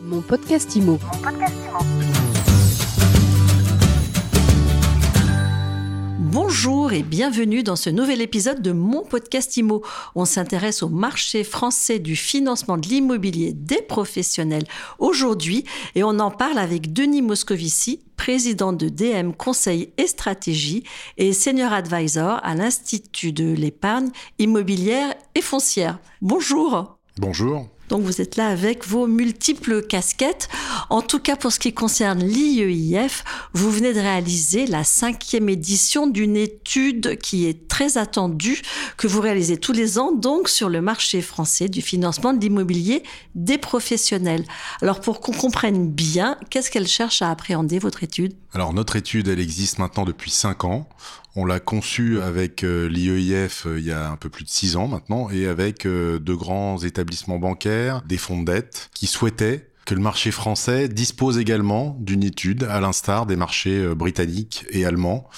Mon podcast IMO. Bonjour et bienvenue dans ce nouvel épisode de mon podcast IMO. On s'intéresse au marché français du financement de l'immobilier des professionnels aujourd'hui et on en parle avec Denis Moscovici, président de DM Conseil et Stratégie et senior advisor à l'Institut de l'épargne immobilière et foncière. Bonjour. Bonjour. Donc vous êtes là avec vos multiples casquettes. En tout cas, pour ce qui concerne l'IEIF, vous venez de réaliser la cinquième édition d'une étude qui est très attendue, que vous réalisez tous les ans, donc sur le marché français du financement de l'immobilier des professionnels. Alors pour qu'on comprenne bien, qu'est-ce qu'elle cherche à appréhender, votre étude? Alors notre étude, elle existe maintenant depuis cinq ans. On l'a conçue avec euh, l'IEIF euh, il y a un peu plus de six ans maintenant et avec euh, de grands établissements bancaires, des fonds de dette qui souhaitaient que le marché français dispose également d'une étude, à l'instar des marchés britanniques et allemands,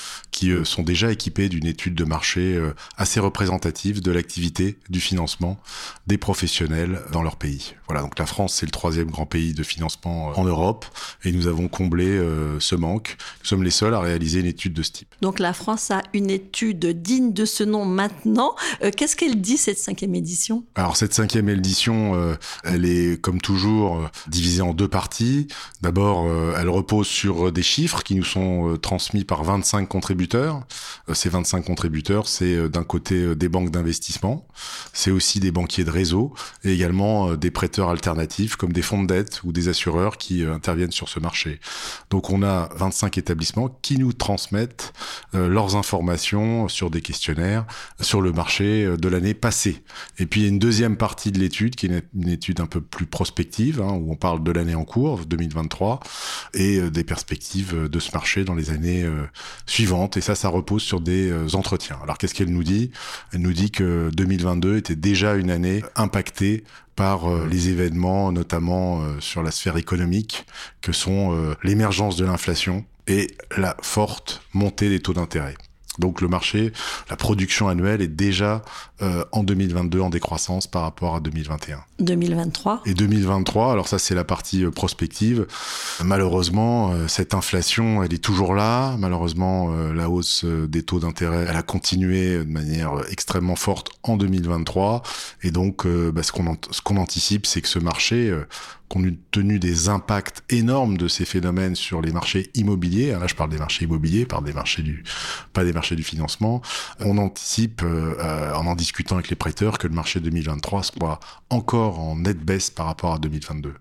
qui euh, sont déjà équipés d'une étude de marché euh, assez représentative de l'activité du financement des professionnels dans leur pays. Voilà, donc la France, c'est le troisième grand pays de financement en Europe, et nous avons comblé ce manque. Nous sommes les seuls à réaliser une étude de ce type. Donc la France a une étude digne de ce nom maintenant. Qu'est-ce qu'elle dit, cette cinquième édition? Alors cette cinquième édition, elle est comme toujours divisée en deux parties. D'abord, euh, elle repose sur des chiffres qui nous sont euh, transmis par 25 contributeurs. Euh, ces 25 contributeurs, c'est d'un côté des banques d'investissement, c'est aussi des banquiers de réseau et également des prêteurs alternatifs comme des fonds de dette ou des assureurs qui interviennent sur ce marché. Donc on a 25 établissements qui nous transmettent leurs informations sur des questionnaires sur le marché de l'année passée. Et puis il y a une deuxième partie de l'étude qui est une étude un peu plus prospective, hein, où on parle de l'année en cours, 2023, et euh, des perspectives euh, de ce marché dans les années euh, suivantes. Et ça, ça repose sur des entretiens. Alors qu'est-ce qu'elle nous dit? Elle nous dit que 2022 était déjà une année impactée par les événements, notamment sur la sphère économique, que sont l'émergence de l'inflation et la forte montée des taux d'intérêt. Donc le marché, la production annuelle est déjà euh, en 2022 en décroissance par rapport à 2021. 2023 Et 2023, alors ça c'est la partie euh, prospective. Malheureusement, euh, cette inflation, elle est toujours là. Malheureusement, la hausse des taux d'intérêt, elle a continué de manière extrêmement forte en 2023. Et donc, bah, ce qu'on anticipe, c'est que ce marché compte tenu des impacts énormes de ces phénomènes sur les marchés immobiliers, hein, là je parle des marchés immobiliers, pas des marchés du financement, on anticipe euh, en en discutant avec les prêteurs que le marché 2023 soit encore en nette baisse par rapport à 2022.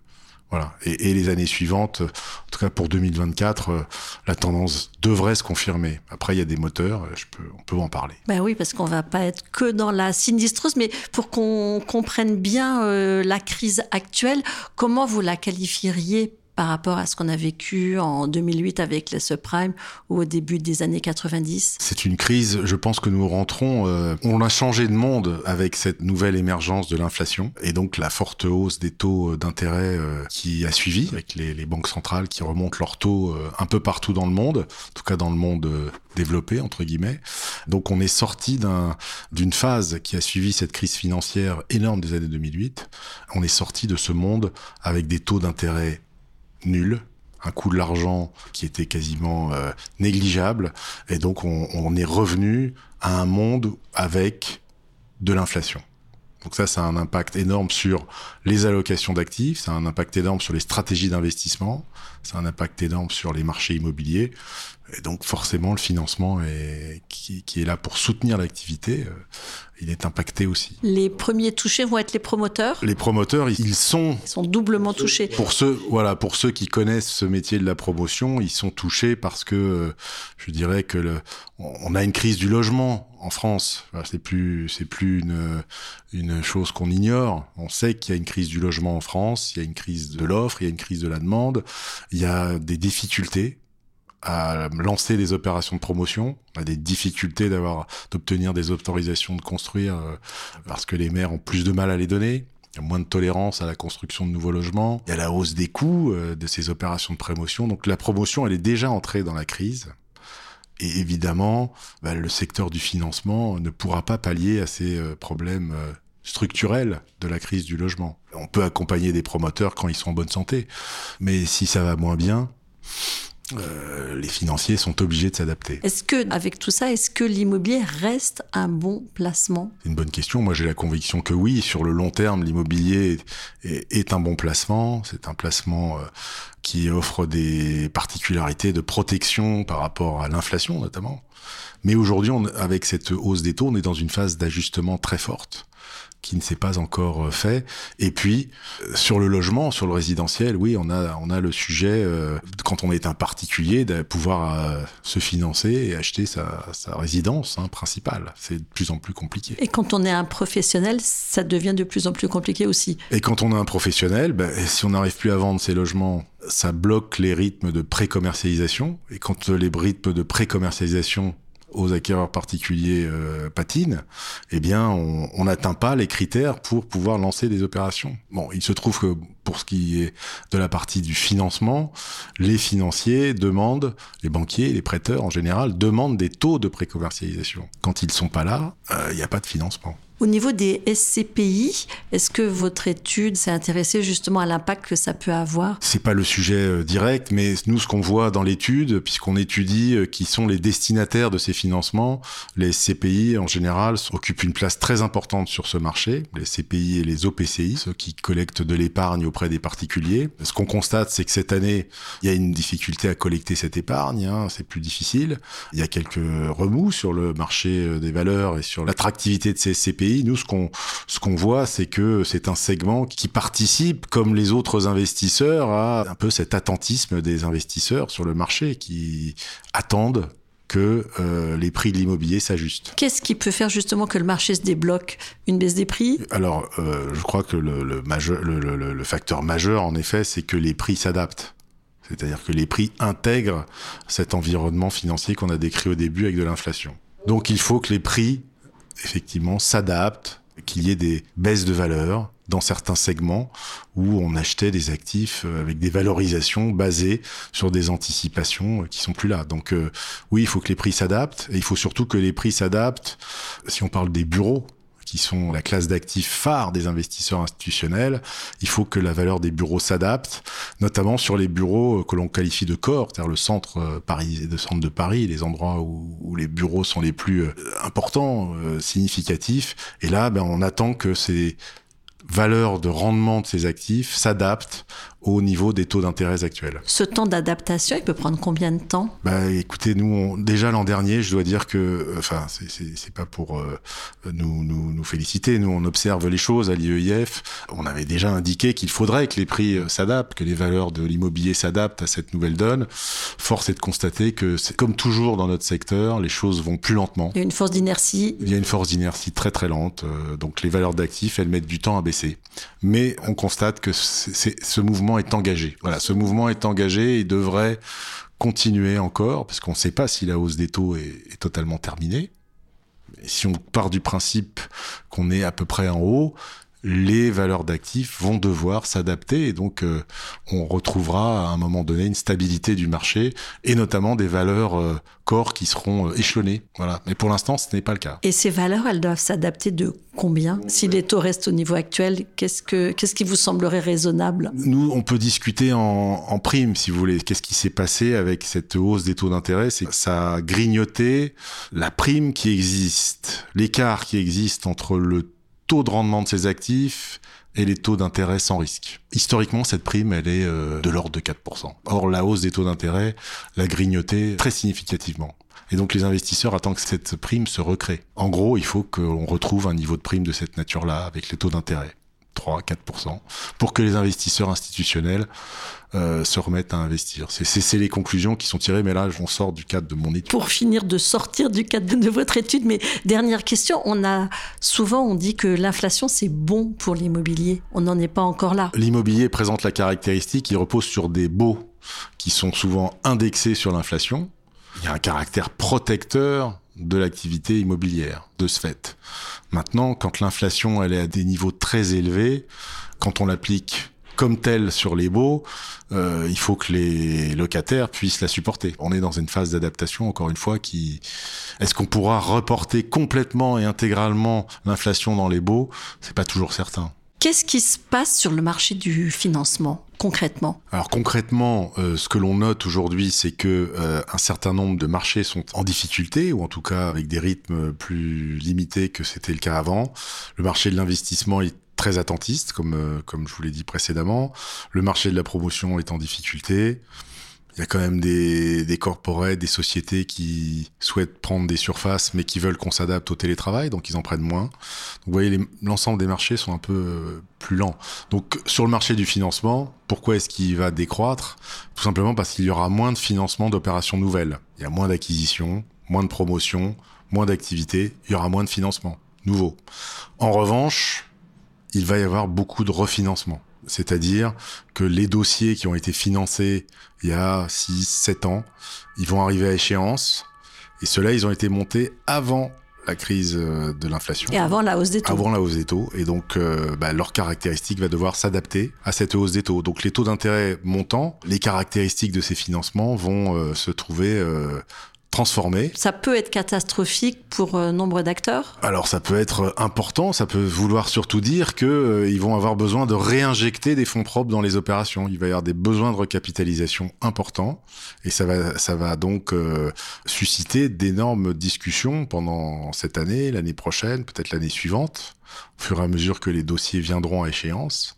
Voilà. Et, les années suivantes, en tout cas pour 2024, euh, la tendance devrait se confirmer. Après, il y a des moteurs, je peux, on peut en parler. Ben oui, parce qu'on va pas être que dans la sinistreuse, mais pour qu'on comprenne bien euh, la crise actuelle, comment vous la qualifieriez par rapport à ce qu'on a vécu en 2008 avec les subprimes ou au début des années 90 C'est une crise, je pense que nous rentrons, euh, on a changé de monde avec cette nouvelle émergence de l'inflation et donc la forte hausse des taux d'intérêt euh, qui a suivi avec les, banques centrales qui remontent leurs taux euh, un peu partout dans le monde, en tout cas dans le monde développé entre guillemets. Donc on est sorti d'une phase qui a suivi cette crise financière énorme des années 2008. On est sorti de ce monde avec des taux d'intérêt nul, un coût de l'argent qui était quasiment euh, négligeable, et donc on, on, est revenu à un monde avec de l'inflation. Donc ça, ça a un impact énorme sur les allocations d'actifs, ça a un impact énorme sur les stratégies d'investissement, ça a un impact énorme sur les marchés immobiliers, et donc forcément, le financement est, qui, qui est là pour soutenir l'activité, euh, il est impacté aussi. Les premiers touchés vont être les promoteurs. Les promoteurs, ils sont ils sont doublement touchés. Pour ceux, voilà, pour ceux qui connaissent ce métier de la promotion, ils sont touchés parce que euh, je dirais que le, on a une crise du logement en France. C'est plus, c'est plus une une chose qu'on ignore. On sait qu'il y a une crise du logement en France, il y a une crise de l'offre, il y a une crise de la demande, il y a des difficultés à lancer des opérations de promotion. On a des difficultés d'avoir d'obtenir des autorisations de construire euh, parce que les maires ont plus de mal à les donner. Il y a moins de tolérance à la construction de nouveaux logements. Il y a la hausse des coûts euh, de ces opérations de promotion. Donc la promotion, elle est déjà entrée dans la crise. Et évidemment, bah, le secteur du financement ne pourra pas pallier à ces euh, problèmes structurelle de la crise du logement. On peut accompagner des promoteurs quand ils sont en bonne santé, mais si ça va moins bien, euh, les financiers sont obligés de s'adapter. Est-ce que, avec tout ça, est-ce que l'immobilier reste un bon placement? C'est une bonne question. Moi, j'ai la conviction que oui, sur le long terme, l'immobilier est, est, un bon placement. C'est un placement euh, qui offre des particularités de protection par rapport à l'inflation, notamment. Mais aujourd'hui, avec cette hausse des taux, on est dans une phase d'ajustement très forte qui ne s'est pas encore euh, fait. Et puis euh, sur le logement, sur le résidentiel, oui, on a on a le sujet euh, quand on est un particulier de pouvoir se financer et acheter sa, sa résidence hein, principale. C'est de plus en plus compliqué. Et quand on est un professionnel, ça devient de plus en plus compliqué aussi. Et quand on est un professionnel, ben, si on n'arrive plus à vendre ses logements ça bloque les rythmes de pré-commercialisation. Et quand les rythmes de pré-commercialisation aux acquéreurs particuliers euh, eh bien, on n'atteint pas les critères pour pouvoir lancer des opérations. Bon, il se trouve que pour ce qui est de la partie du financement, les financiers demandent, les banquiers, les prêteurs en général, demandent des taux de précommercialisation. Quand ils sont pas là, euh, il n'y a pas de financement. Au niveau des SCPI, est-ce que votre étude s'est intéressée justement à l'impact que ça peut avoir? C'est pas le sujet euh, direct, mais nous, ce qu'on voit dans l'étude, puisqu'on étudie euh, qui sont les destinataires de ces financements, les SCPI en général occupent une place très importante sur ce marché. Les SCPI et les OPCI, ceux qui collectent de l'épargne auprès des particuliers. Ce qu'on constate, c'est que cette année, il y a une difficulté à collecter cette épargne. Hein, c'est plus difficile. Il y a quelques remous sur le marché euh, des valeurs et sur l'attractivité de ces SCPI nous, ce qu'on ce qu'on voit, c'est que c'est un segment qui participe, comme les autres investisseurs, à un peu cet attentisme des investisseurs sur le marché qui attendent que euh, les prix de l'immobilier s'ajustent. Qu'est-ce qui peut faire justement que le marché se débloque? Une baisse des prix? Alors, euh, je crois que le, le, majeur, le, le facteur majeur, en effet, c'est que les prix s'adaptent. C'est-à-dire que les prix intègrent cet environnement financier qu'on a décrit au début avec de l'inflation. Donc il faut que les prix effectivement s'adapte, qu'il y ait des baisses de valeur dans certains segments où on achetait des actifs euh, avec des valorisations basées sur des anticipations euh, qui sont plus là. Donc euh, oui, il faut que les prix s'adaptent et il faut surtout que les prix s'adaptent. Si on parle des bureaux, qui sont la classe d'actifs phare des investisseurs institutionnels, il faut que la valeur des bureaux s'adapte, notamment sur les bureaux que l'on qualifie de corps, c'est-à-dire le centre euh, Paris, de centre de Paris, les endroits où, les bureaux sont les plus euh, importants, euh, significatifs. Et là, ben, on attend que ces valeurs de rendement de ces actifs s'adaptent au niveau des taux d'intérêt actuels. Ce temps d'adaptation, il peut prendre combien de temps? Bah, écoutez, nous, on, déjà l'an dernier, je dois dire que, euh, enfin, c'est pas pour euh, nous, nous, nous féliciter. Nous, on observe les choses à l'IEIF. On avait déjà indiqué qu'il faudrait que les prix euh, s'adaptent, que les valeurs de l'immobilier s'adaptent à cette nouvelle donne. Force est de constater que, comme toujours dans notre secteur, les choses vont plus lentement. Il y a une force d'inertie. Il y a une force d'inertie très très lente. donc les valeurs d'actifs, elles mettent du temps à baisser. Mais on constate que ce mouvement est engagé. Voilà, ce mouvement est engagé et devrait continuer encore, parce qu'on ne sait pas si la hausse des taux est, totalement terminée. si on part du principe qu'on est à peu près en haut, les valeurs d'actifs vont devoir s'adapter et donc euh, on retrouvera à un moment donné une stabilité du marché et notamment des valeurs euh, corps qui seront euh, échelonnées. Voilà. Mais pour l'instant, ce n'est pas le cas. Et ces valeurs, elles doivent s'adapter de combien? Si les taux restent au niveau actuel, qu'est-ce que qu'est-ce qui vous semblerait raisonnable? Nous, on peut discuter en, en prime, si vous voulez. Qu'est-ce qui s'est passé avec cette hausse des taux d'intérêt? C'est que ça a grignoté la prime qui existe, l'écart qui existe entre le taux de rendement de ses actifs et les taux d'intérêt sans risque. Historiquement, cette prime, elle est euh, de l'ordre de 4%. Or, la hausse des taux d'intérêt l'a grignoté très significativement. Et donc les investisseurs attendent que cette prime se recrée. En gros, il faut qu'on retrouve un niveau de prime de cette nature-là avec les taux d'intérêt. 3-4%, pour que les investisseurs institutionnels euh, se remettent à investir. C'est les conclusions qui sont tirées, mais là, on sort du cadre de mon étude. Pour finir de sortir du cadre de votre étude, mais dernière question, on a souvent on dit que l'inflation c'est bon pour l'immobilier. On n'en est pas encore là. L'immobilier présente la caractéristique, qui repose sur des baux qui sont souvent indexés sur l'inflation. Il y a un caractère protecteur de l'activité immobilière, de ce fait. Maintenant, quand l'inflation elle est à des niveaux très élevés, quand on l'applique comme telle sur les baux, euh, il faut que les locataires puissent la supporter. On est dans une phase d'adaptation, encore une fois, qui est-ce qu'on pourra reporter complètement et intégralement l'inflation dans les baux? C'est pas toujours certain. Qu'est-ce qui se passe sur le marché du financement? Concrètement Alors concrètement, euh, ce que l'on note aujourd'hui, c'est que euh, un certain nombre de marchés sont en difficulté, ou en tout cas avec des rythmes plus limités que c'était le cas avant. Le marché de l'investissement est très attentiste, comme, euh, comme je vous l'ai dit précédemment. Le marché de la promotion est en difficulté. Il y a quand même des, des corporates, des sociétés qui souhaitent prendre des surfaces, mais qui veulent qu'on s'adapte au télétravail, donc ils en prennent moins. Vous voyez, l'ensemble des marchés sont un peu euh, plus lents. Donc sur le marché du financement, pourquoi est-ce qu'il va décroître? Tout simplement parce qu'il y aura moins de financement d'opérations nouvelles. Il y a moins d'acquisitions, moins de promotions, moins d'activités, il y aura moins de financement nouveau. En revanche, il va y avoir beaucoup de refinancement. C'est-à-dire que les dossiers qui ont été financés il y a 6, 7 ans, ils vont arriver à échéance. Et ceux-là, ils ont été montés avant la crise euh, de l'inflation. Et avant la hausse des taux. Avant la hausse des taux. Et donc, euh, bah, leur caractéristique va devoir s'adapter à cette hausse des taux. Donc, les taux d'intérêt montant, les caractéristiques de ces financements vont euh, se trouver euh, transformé. Ça peut être catastrophique pour euh, nombre d'acteurs Alors ça peut être important, ça peut vouloir surtout dire que euh, ils vont avoir besoin de réinjecter des fonds propres dans les opérations. Il va y avoir des besoins de recapitalisation importants et ça va ça va donc euh, susciter d'énormes discussions pendant cette année, l'année prochaine, peut-être l'année suivante. Au fur et à mesure que les dossiers viendront à échéance,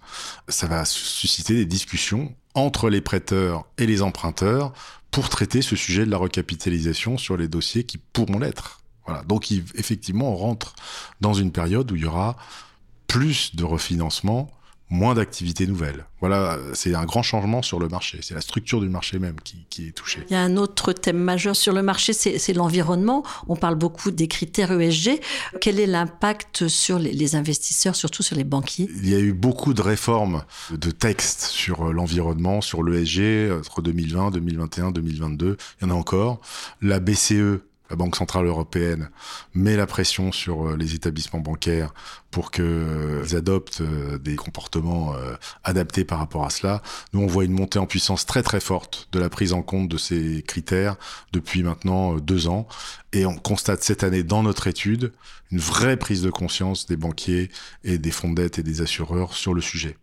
ça va susciter des discussions entre les prêteurs et les emprunteurs pour traiter ce sujet de la recapitalisation sur les dossiers qui pourront l'être. Voilà. Donc, effectivement, on rentre dans une période où il y aura plus de refinancement moins d'activités nouvelles. Voilà, c'est un grand changement sur le marché. C'est la structure du marché même qui, qui, est touchée. Il y a un autre thème majeur sur le marché, c'est l'environnement. On parle beaucoup des critères ESG. Quel est l'impact sur les, les, investisseurs, surtout sur les banquiers? Il y a eu beaucoup de réformes de textes sur l'environnement, sur l'ESG entre 2020, 2021, 2022. Il y en a encore. La BCE la Banque Centrale Européenne met la pression sur les établissements bancaires pour qu'ils adoptent des comportements adaptés par rapport à cela. Nous, on voit une montée en puissance très très forte de la prise en compte de ces critères depuis maintenant deux ans. Et on constate cette année dans notre étude une vraie prise de conscience des banquiers et des fonds de dette et des assureurs sur le sujet.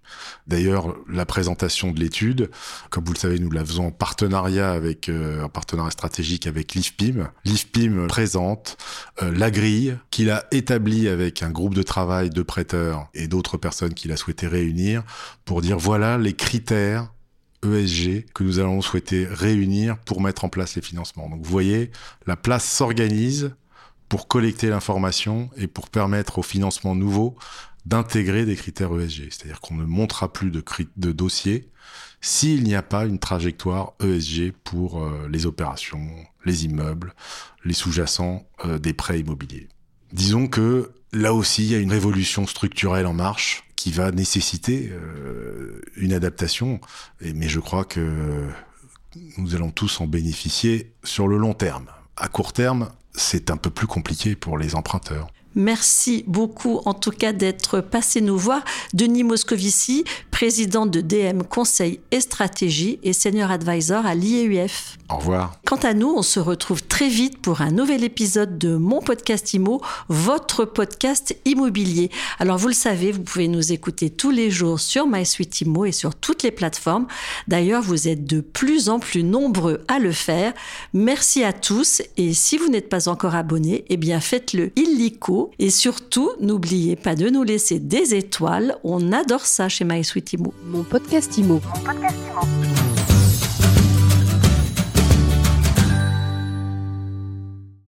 D'ailleurs, la présentation de l'étude, comme vous le savez, nous la faisons en partenariat avec euh, un partenariat stratégique avec l'IFPIM. L'IFPIM présente euh, la grille qu'il a établie avec un groupe de travail de prêteurs et d'autres personnes qu'il a souhaité réunir pour dire voilà les critères ESG que nous allons souhaiter réunir pour mettre en place les financements. Donc vous voyez, la place s'organise pour collecter l'information et pour permettre aux financements nouveaux d'intégrer des critères ESG. C'est-à-dire qu'on ne montera plus de, dossiers s'il n'y a pas une trajectoire ESG pour euh, les opérations, les immeubles, les sous-jacents euh, des prêts immobiliers. Disons que là aussi, il y a une révolution structurelle en marche qui va nécessiter euh, une adaptation, mais je crois que nous allons tous en bénéficier sur le long terme. À court terme, c'est un peu plus compliqué pour les emprunteurs. Merci beaucoup en tout cas d'être passé nous voir. Denis Moscovici, président de DM Conseil et Stratégie et senior advisor à l'IEUF. Au revoir. Quant à nous, on se retrouve très vite pour un nouvel épisode de mon podcast IMO, votre podcast immobilier. Alors vous le savez, vous pouvez nous écouter tous les jours sur MySuite Imo et sur toutes les plateformes. D'ailleurs, vous êtes de plus en plus nombreux à le faire. Merci à tous et si vous n'êtes pas encore abonné, eh bien faites-le illico et surtout, n'oubliez pas de nous laisser des étoiles. On adore ça chez MySuite Imo. Mon podcast Imo. Mon podcast Imo.